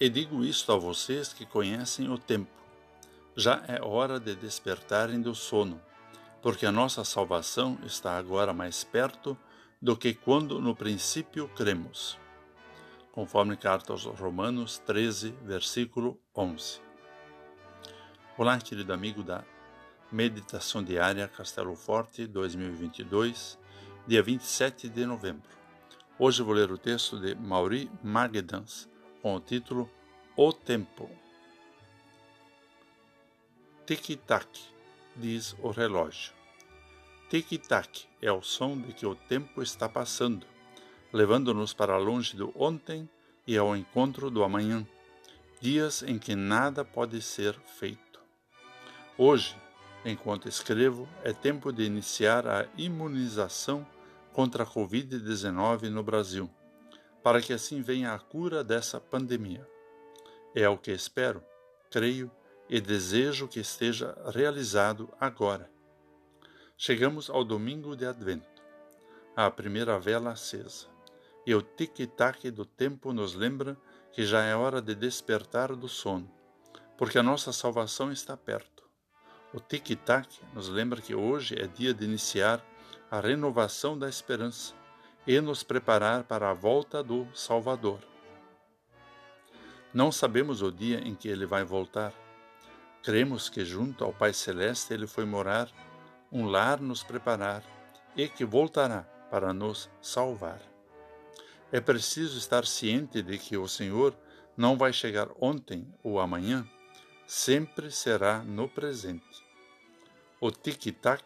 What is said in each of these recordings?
E digo isto a vocês que conhecem o tempo. Já é hora de despertarem do sono, porque a nossa salvação está agora mais perto do que quando no princípio cremos. Conforme carta aos Romanos 13, versículo 11. Olá, querido amigo da Meditação Diária Castelo Forte 2022, dia 27 de novembro. Hoje vou ler o texto de Mauri Magedans com o título O Tempo. Tic-tac, diz o relógio. Tic-tac é o som de que o tempo está passando, levando-nos para longe do ontem e ao encontro do amanhã, dias em que nada pode ser feito. Hoje, enquanto escrevo, é tempo de iniciar a imunização contra a Covid-19 no Brasil, para que assim venha a cura dessa pandemia. É o que espero, creio e desejo que esteja realizado agora Chegamos ao domingo de Advento, a primeira vela acesa, e o tic-tac do tempo nos lembra que já é hora de despertar do sono, porque a nossa salvação está perto. O tic-tac nos lembra que hoje é dia de iniciar a renovação da esperança e nos preparar para a volta do Salvador. Não sabemos o dia em que ele vai voltar. Cremos que junto ao Pai Celeste ele foi morar um lar nos preparar e que voltará para nos salvar. É preciso estar ciente de que o Senhor não vai chegar ontem ou amanhã, sempre será no presente. O tic-tac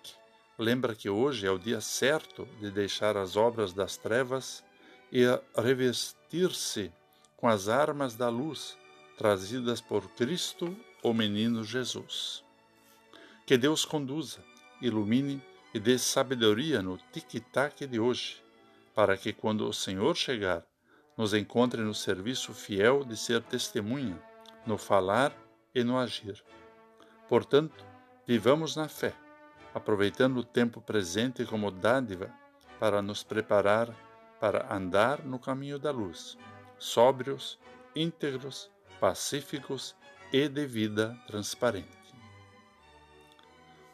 lembra que hoje é o dia certo de deixar as obras das trevas e revestir-se com as armas da luz trazidas por Cristo, o menino Jesus. Que Deus conduza ilumine e dê sabedoria no tic-tac de hoje, para que quando o Senhor chegar, nos encontre no serviço fiel de ser testemunha, no falar e no agir. Portanto, vivamos na fé, aproveitando o tempo presente como dádiva para nos preparar para andar no caminho da luz, sóbrios, íntegros, pacíficos e de vida transparente.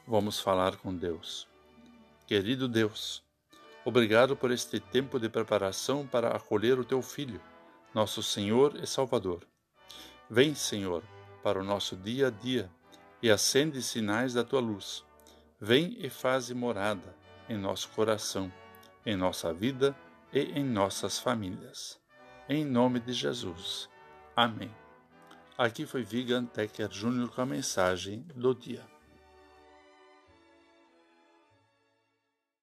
Vamos falar com Deus. Querido Deus, obrigado por este tempo de preparação para acolher o teu Filho, nosso Senhor e Salvador. Vem, Senhor, para o nosso dia a dia e acende sinais da tua luz. Vem e faze morada em nosso coração, em nossa vida e em nossas famílias. Em nome de Jesus. Amém. Aqui foi Vigan Tecker Júnior com a mensagem do dia.